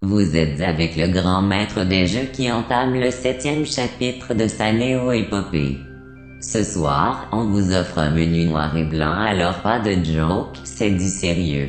Vous êtes avec le grand maître des jeux qui entame le septième chapitre de sa néo-épopée. Ce soir, on vous offre un menu noir et blanc alors pas de joke, c'est du sérieux.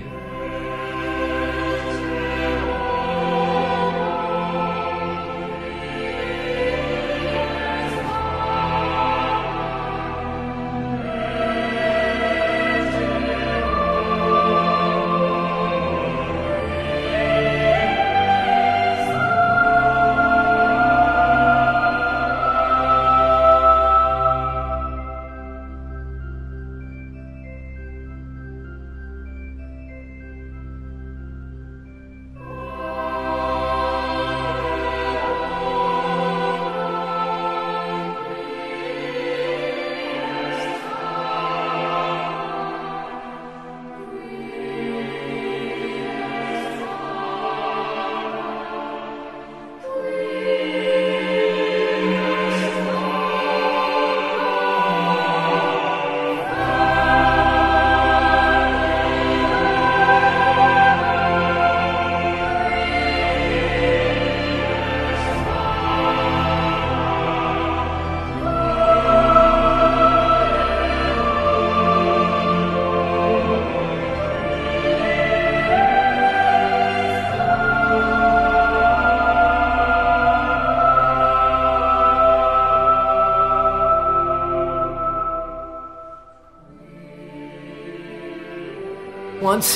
Is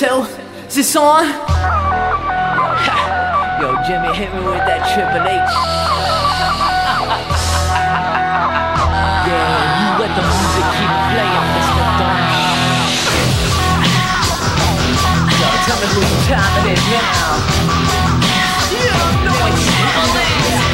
this on? Yo, Jimmy, hit me with that Triple H. yeah, you let the music keep playing, Mr. Don. Yo, tell me whose time it is now. You don't know it's Triple H. Yo,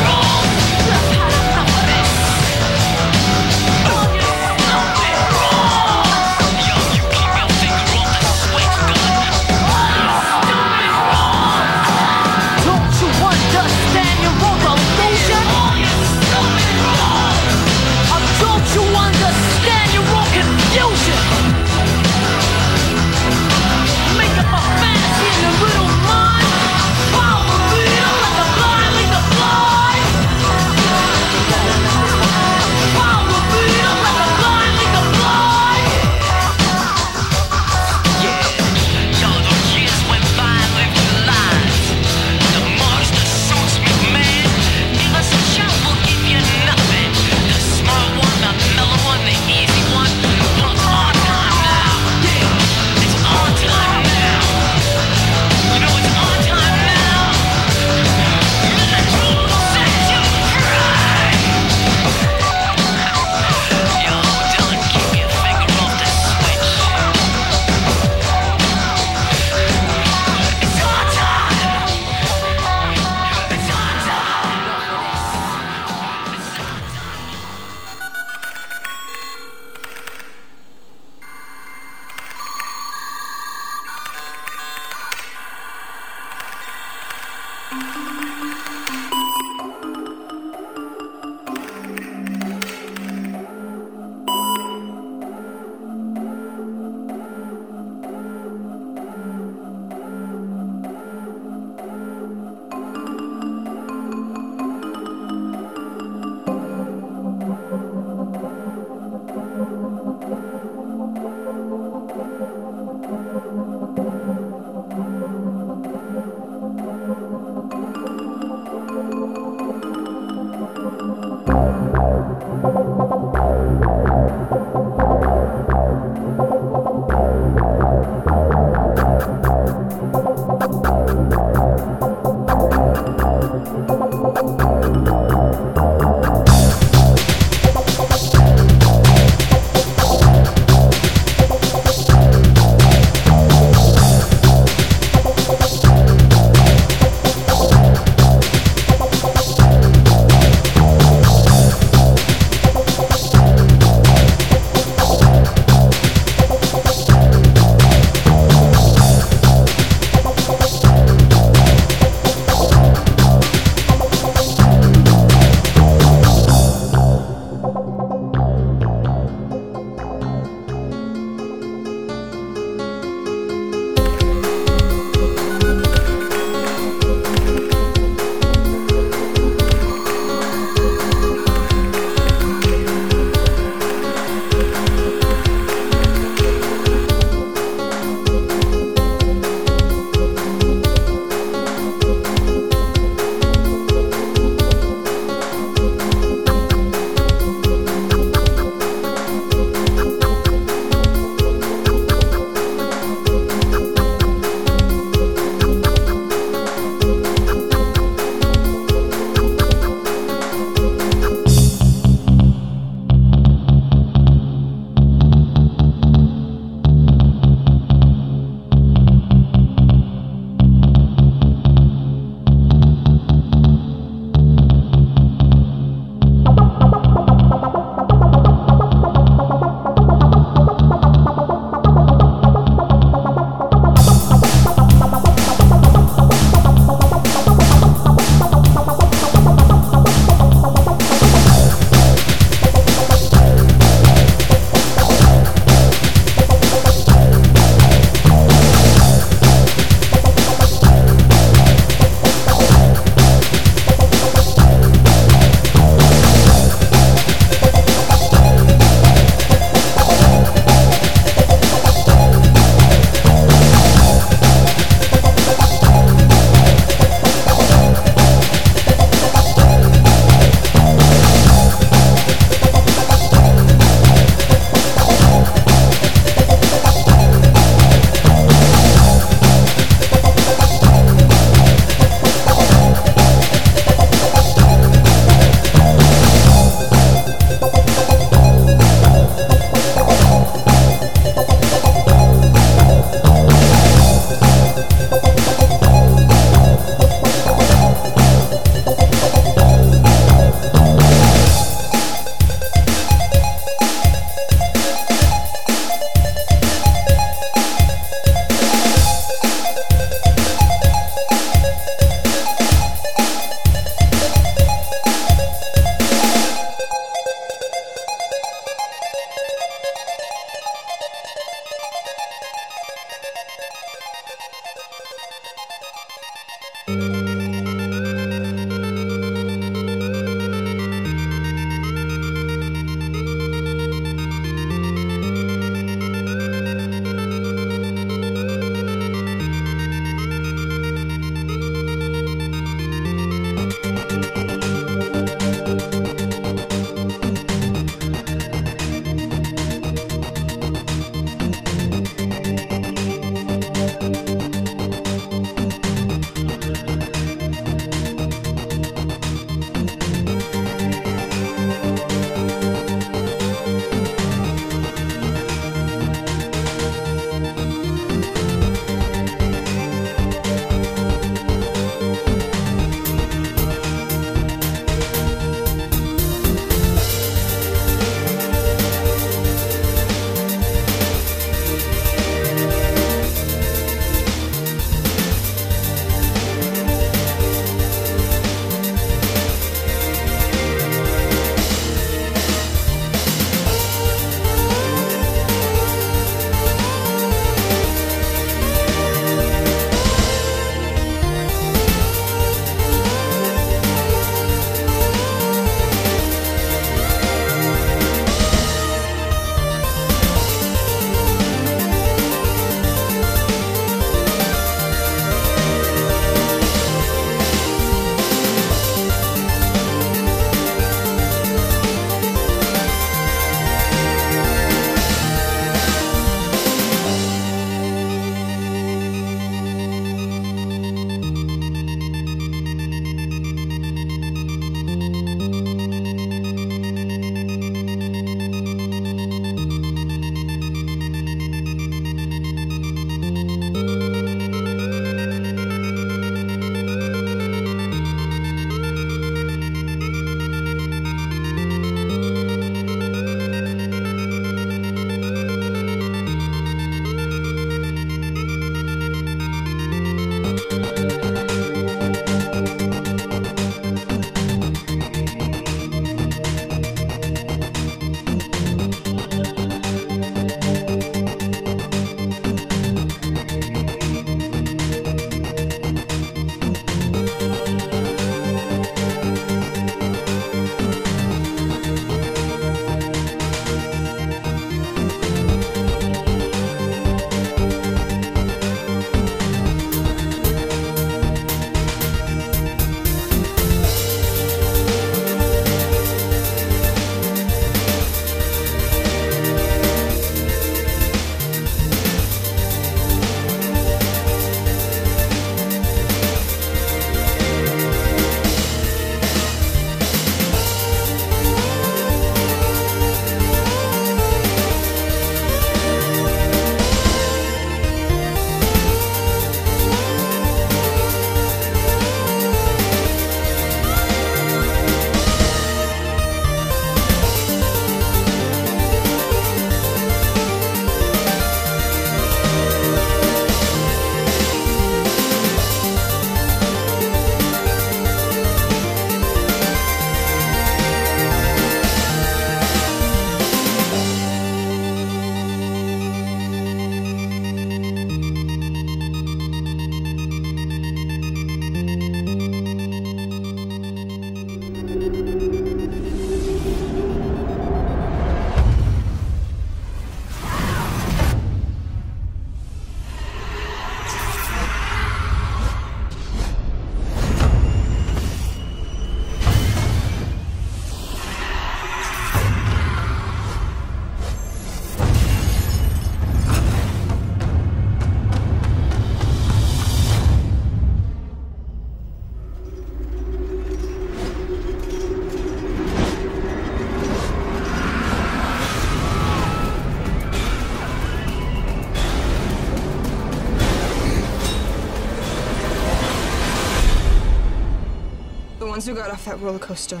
ones who got off that roller coaster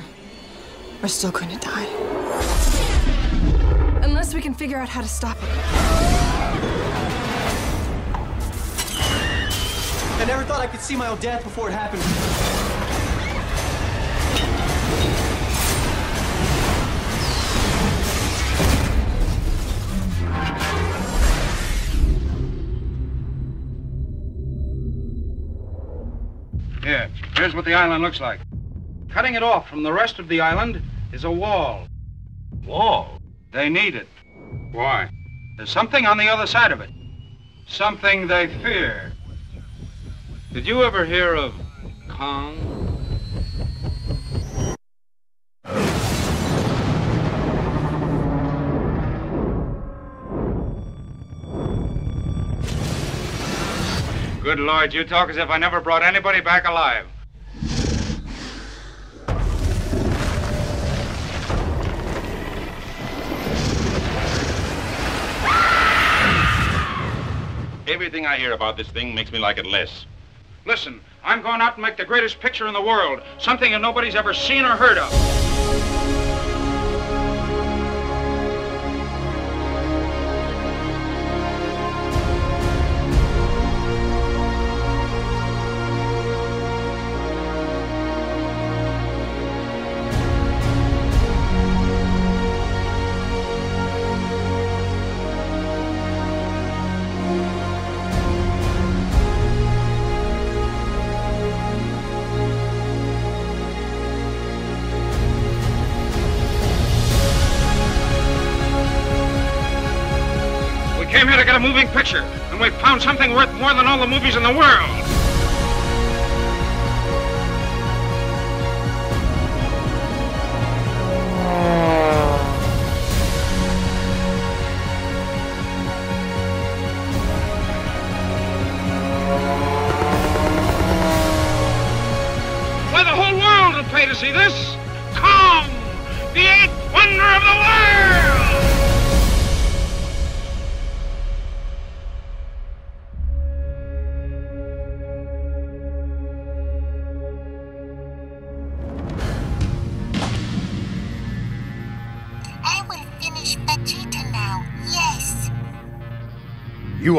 are still going to die. Unless we can figure out how to stop it. I never thought I could see my own death before it happened. Here, here's what the island looks like. Cutting it off from the rest of the island is a wall. Wall? They need it. Why? There's something on the other side of it. Something they fear. Did you ever hear of Kong? Good Lord, you talk as if I never brought anybody back alive. Everything I hear about this thing makes me like it less. Listen, I'm going out and make the greatest picture in the world, something that nobody's ever seen or heard of. A moving picture, and we've found something worth more than all the movies in the world.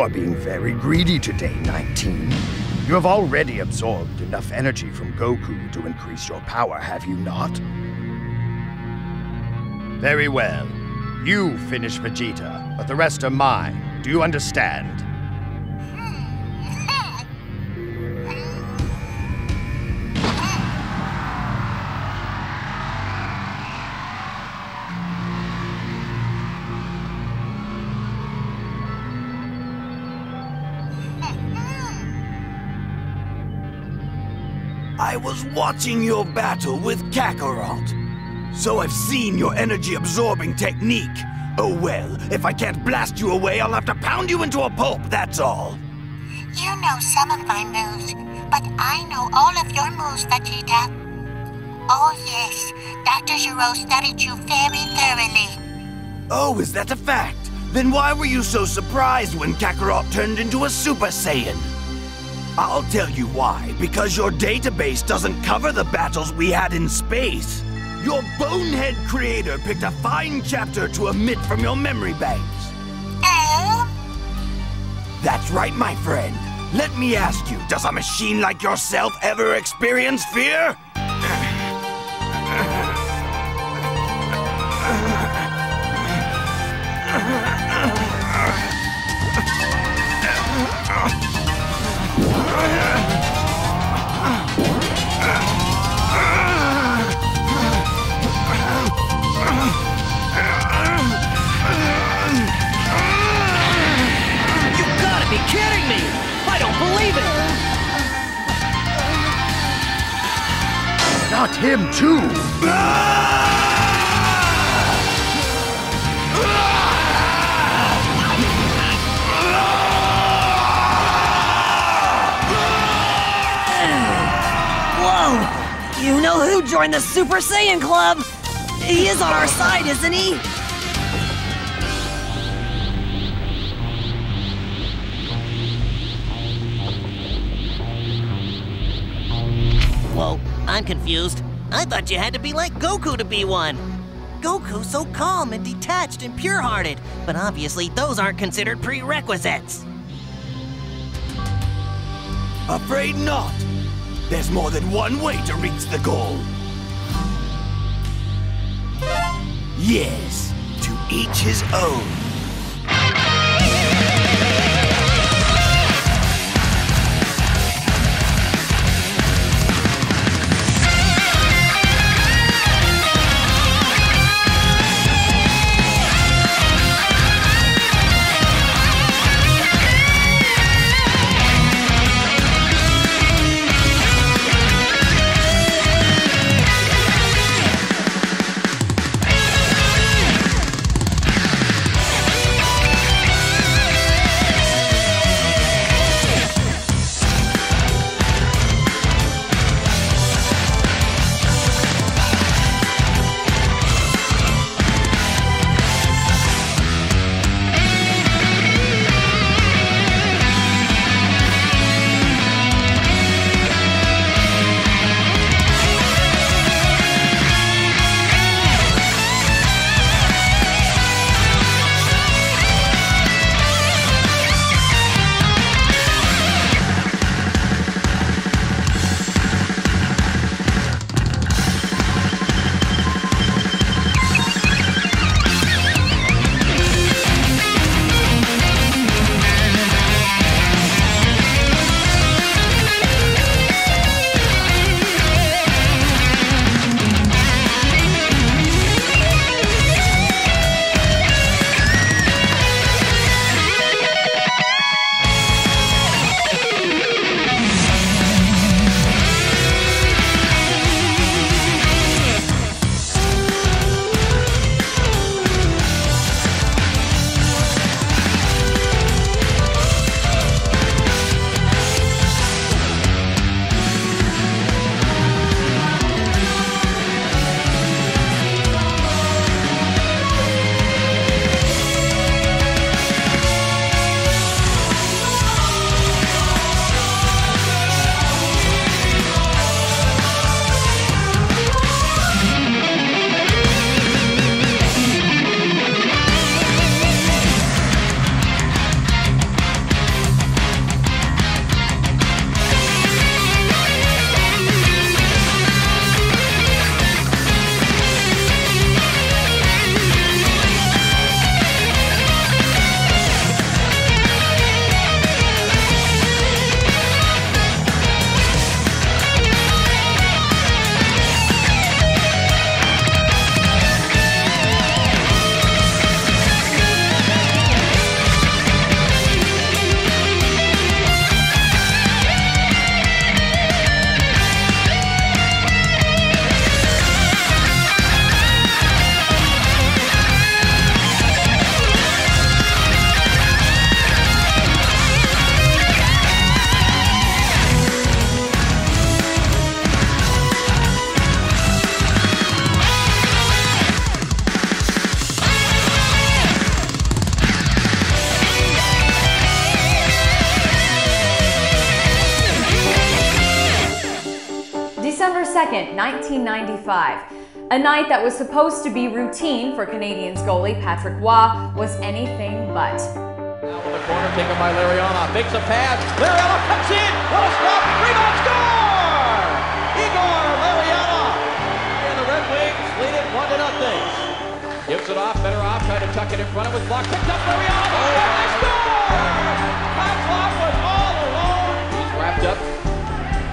Are being very greedy today, 19. You have already absorbed enough energy from Goku to increase your power, have you not? Very well. You finish Vegeta, but the rest are mine. Do you understand? Was watching your battle with Kakarot. So I've seen your energy absorbing technique. Oh well, if I can't blast you away, I'll have to pound you into a pulp, that's all. You know some of my moves, but I know all of your moves, Vegeta. Oh yes, Dr. Gero studied you very thoroughly. Oh, is that a fact? Then why were you so surprised when Kakarot turned into a Super Saiyan? I'll tell you why. Because your database doesn't cover the battles we had in space. Your bonehead creator picked a fine chapter to omit from your memory banks. Oh? That's right, my friend. Let me ask you, does a machine like yourself ever experience fear? Not him, too! Whoa! You know who joined the Super Saiyan Club? He is on our side, isn't he? I'm confused. I thought you had to be like Goku to be one. Goku's so calm and detached and pure hearted, but obviously those aren't considered prerequisites. Afraid not. There's more than one way to reach the goal. Yes, to each his own. 1995. A night that was supposed to be routine for Canadiens goalie Patrick Roy was anything but. Now in the corner, taken by Larionov. Makes a pass. Larionov cuts in. What a stop. Rebound score! Igor Larionov. And the Red Wings lead it one to nothing. Gives it off. Better off. Trying to tuck it in front of his block. Picked up Larionov. Oh, they score! Kozlov was all alone. He's wrapped up.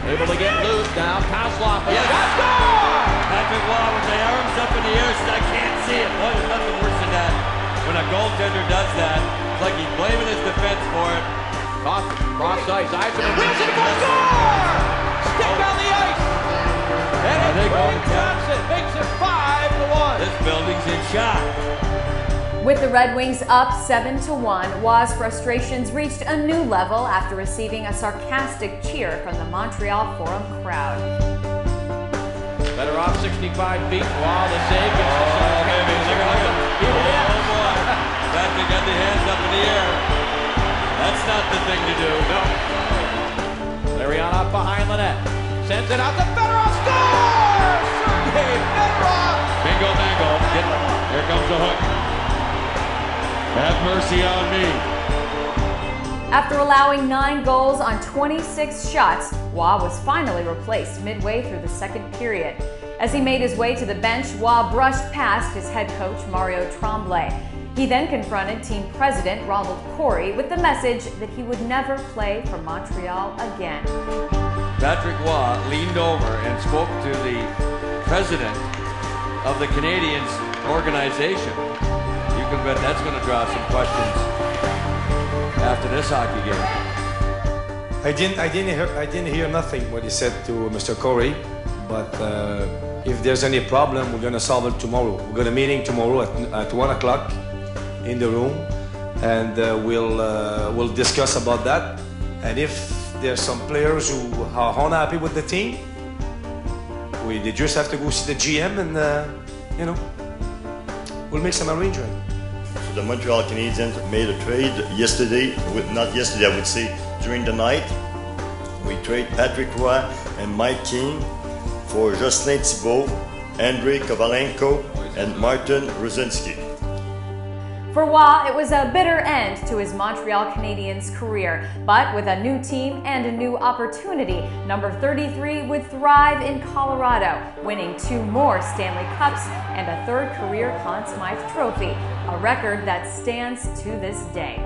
Able to get loose now. Kozlov. Yes. Score! Patrick Roy with the arms up in the air said, I can't see it. Boy, there's nothing worse than that. When a goaltender does that, it's like he's blaming his defense for it. Off, cross ice. Eisenman wheels it for score! Stick on the ice. And Are it's Wayne Johnson makes it five to one. This building's in shock. With the Red Wings up 7 to 1, Roy's frustrations reached a new level after receiving a sarcastic cheer from the Montreal Forum crowd. Better 65 feet. Wow, the save gets the Oh, baby, look at him. It Oh, is. boy. Patrick got the hands up in the air. That's not the thing to do. No. Larionov up behind the net. Sends it out to Fedorov. Scores! Bedrock! Bingo, bango. Get, here comes the hook. Have mercy on me. After allowing nine goals on 26 shots, Roy was finally replaced midway through the second period. As he made his way to the bench, Roy brushed past his head coach Mario Tremblay. He then confronted team president Ronald Corey with the message that he would never play for Montreal again. Patrick Roy leaned over and spoke to the president of the Canadiens organization. You can bet that's going to draw some questions after this hockey game. I didn't, I didn't hear, I didn't hear nothing what he said to Mr. Corey, but uh, if there's any problem, we're gonna solve it tomorrow. We're gonna meeting tomorrow at, at one o'clock in the room, and uh, we'll uh, we'll discuss about that. And if there's some players who are unhappy with the team, we they just have to go see the GM, and uh, you know, we'll make some arrangement. The Montreal Canadiens made a trade yesterday, with, not yesterday, I would say during the night. We trade Patrick Roy and Mike Keane for Jocelyn Thibault, Andrei Kovalenko, and Martin Rucinsky. For Roy, it was a bitter end to his Montreal Canadiens career, but with a new team and a new opportunity, number 33 would thrive in Colorado, winning two more Stanley Cups and a third career Conn Smythe Trophy, a record that stands to this day.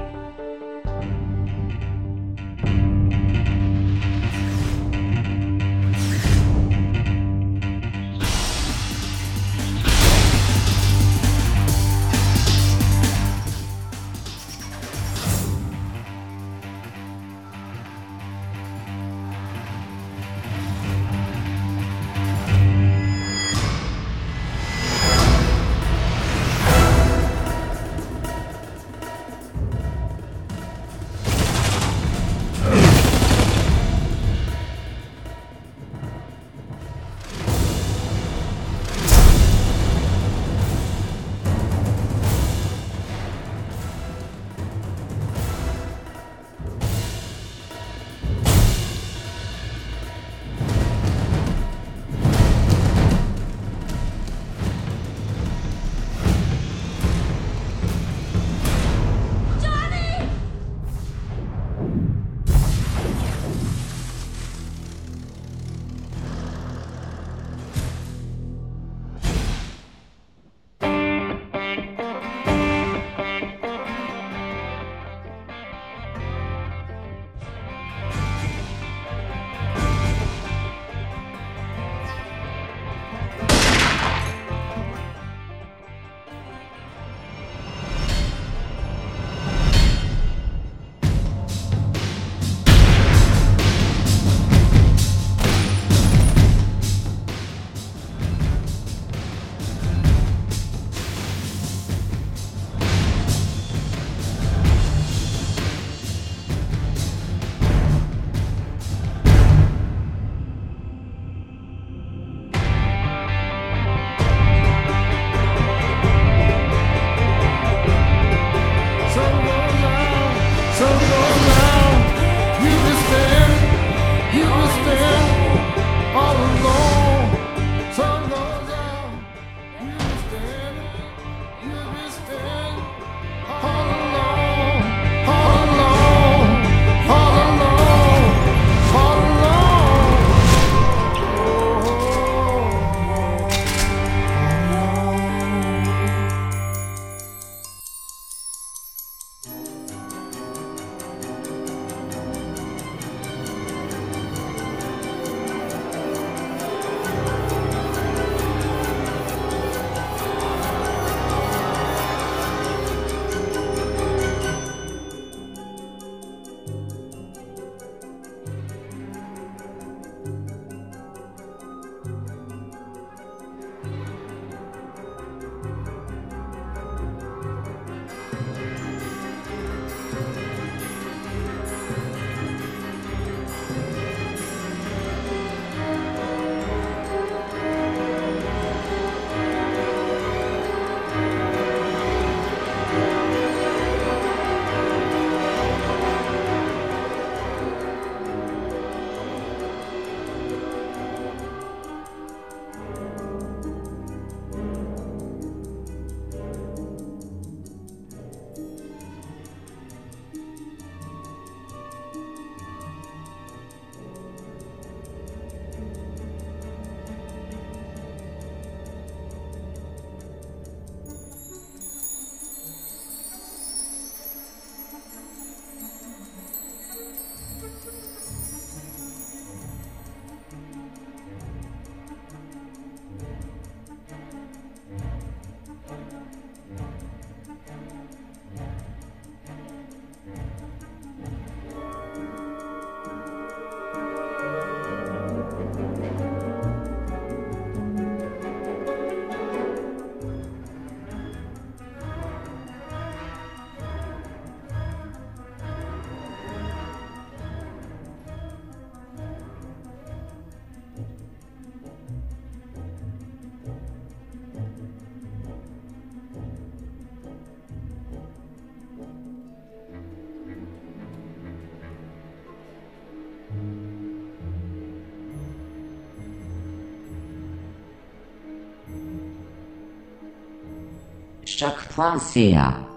Stagflácia.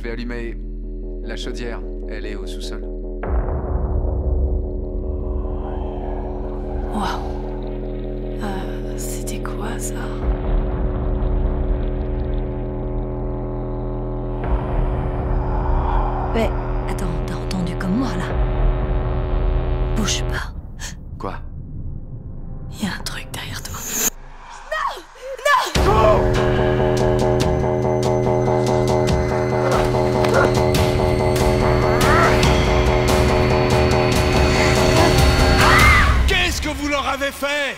je vais allumer la chaudière. Elle est au sous-sol. avait fait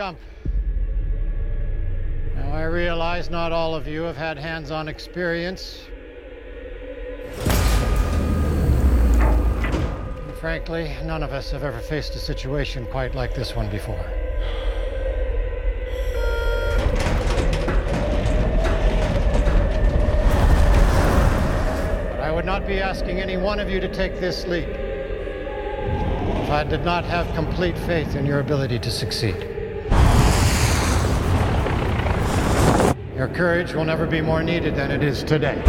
Jump. Now, I realize not all of you have had hands on experience. And frankly, none of us have ever faced a situation quite like this one before. But I would not be asking any one of you to take this leap if I did not have complete faith in your ability to succeed. Your courage will never be more needed than it is today.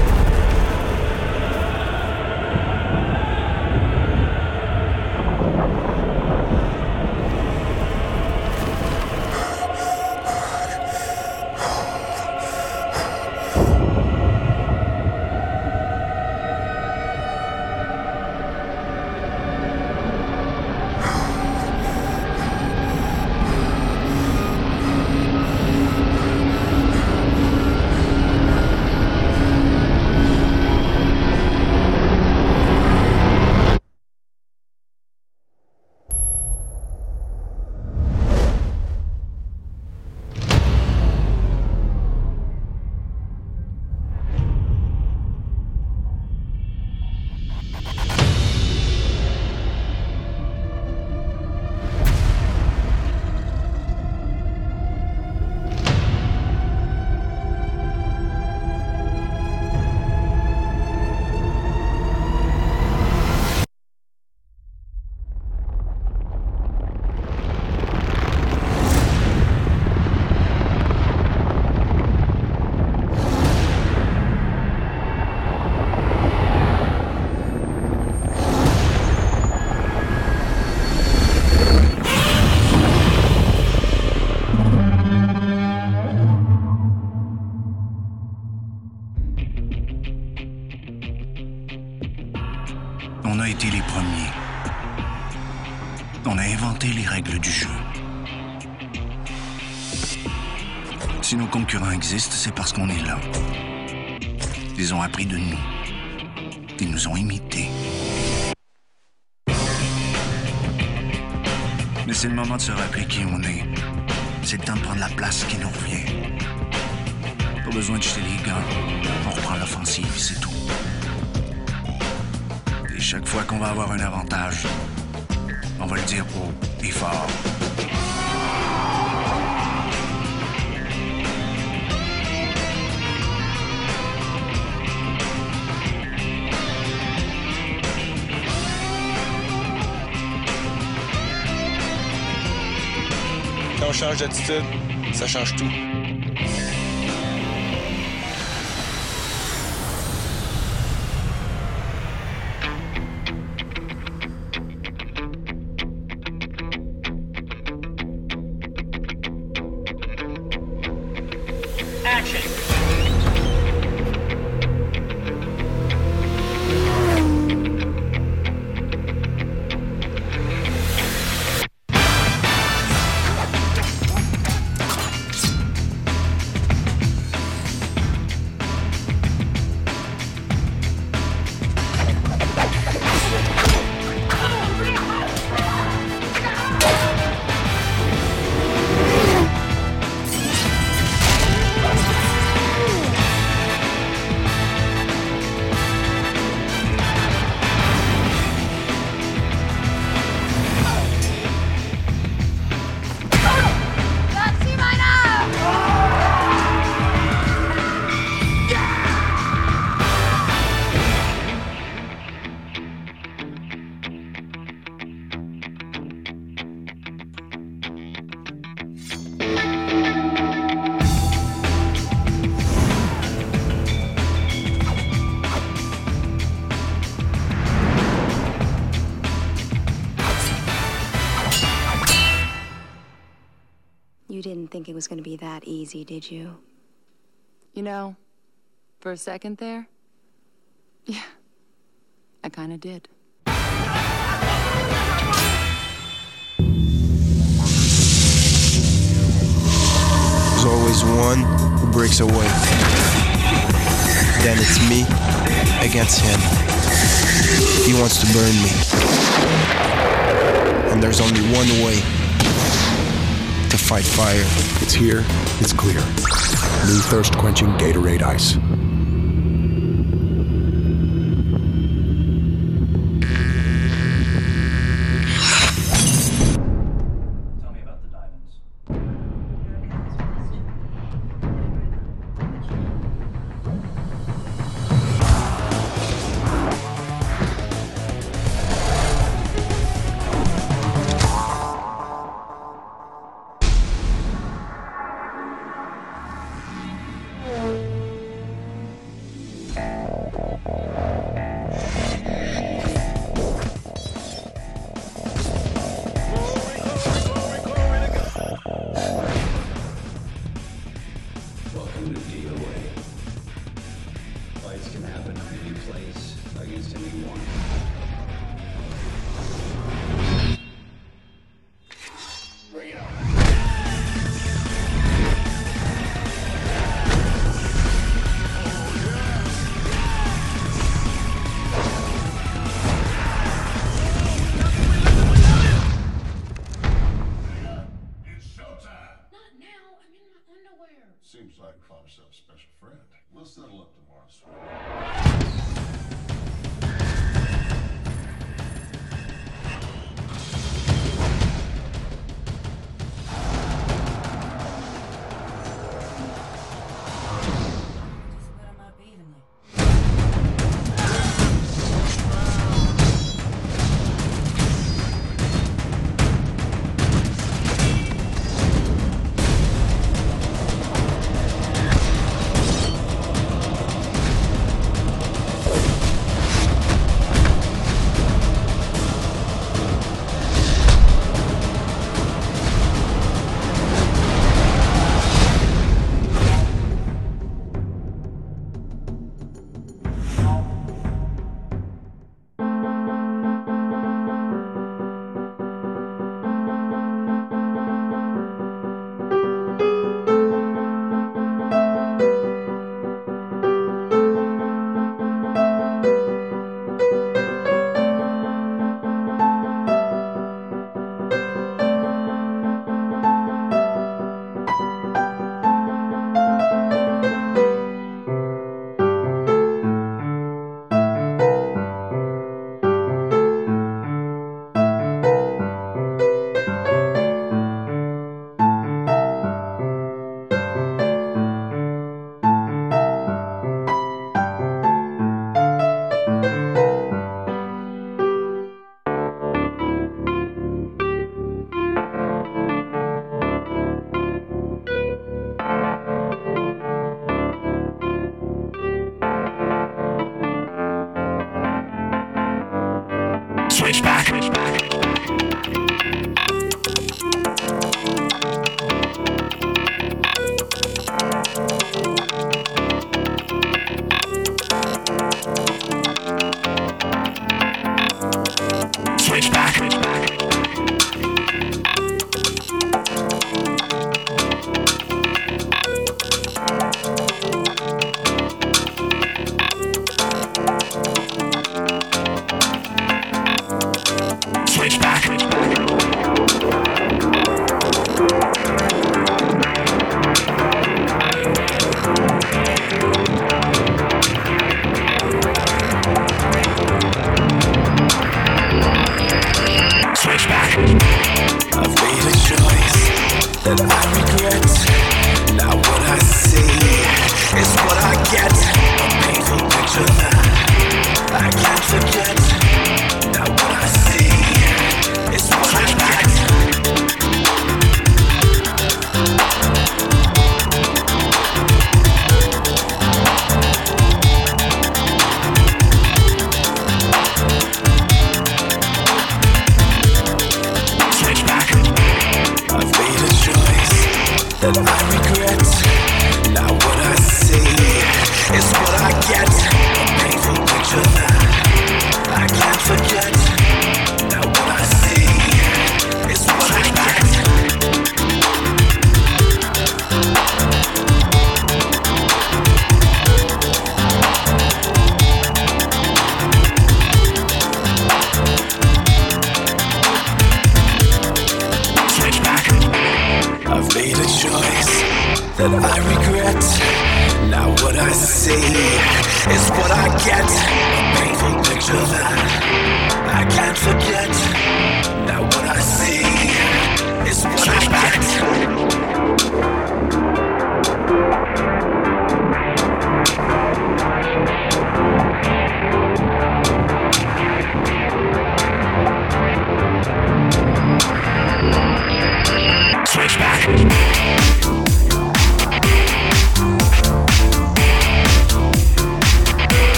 Si nos concurrents existent, c'est parce qu'on est là. Ils ont appris de nous. Ils nous ont imités. Mais c'est le moment de se rappeler qui on est. C'est le temps de prendre la place qui nous revient. Pas besoin de jeter les gants. On reprend l'offensive, c'est tout. Et chaque fois qu'on va avoir un avantage, on va le dire haut et fort. On change d'attitude, ça change tout. Was going to be that easy, did you? You know, for a second there, yeah, I kind of did. There's always one who breaks away. Then it's me against him. He wants to burn me. and there's only one way to fight fire. It's here, it's clear. New thirst quenching Gatorade Ice. We'll settle up tomorrow.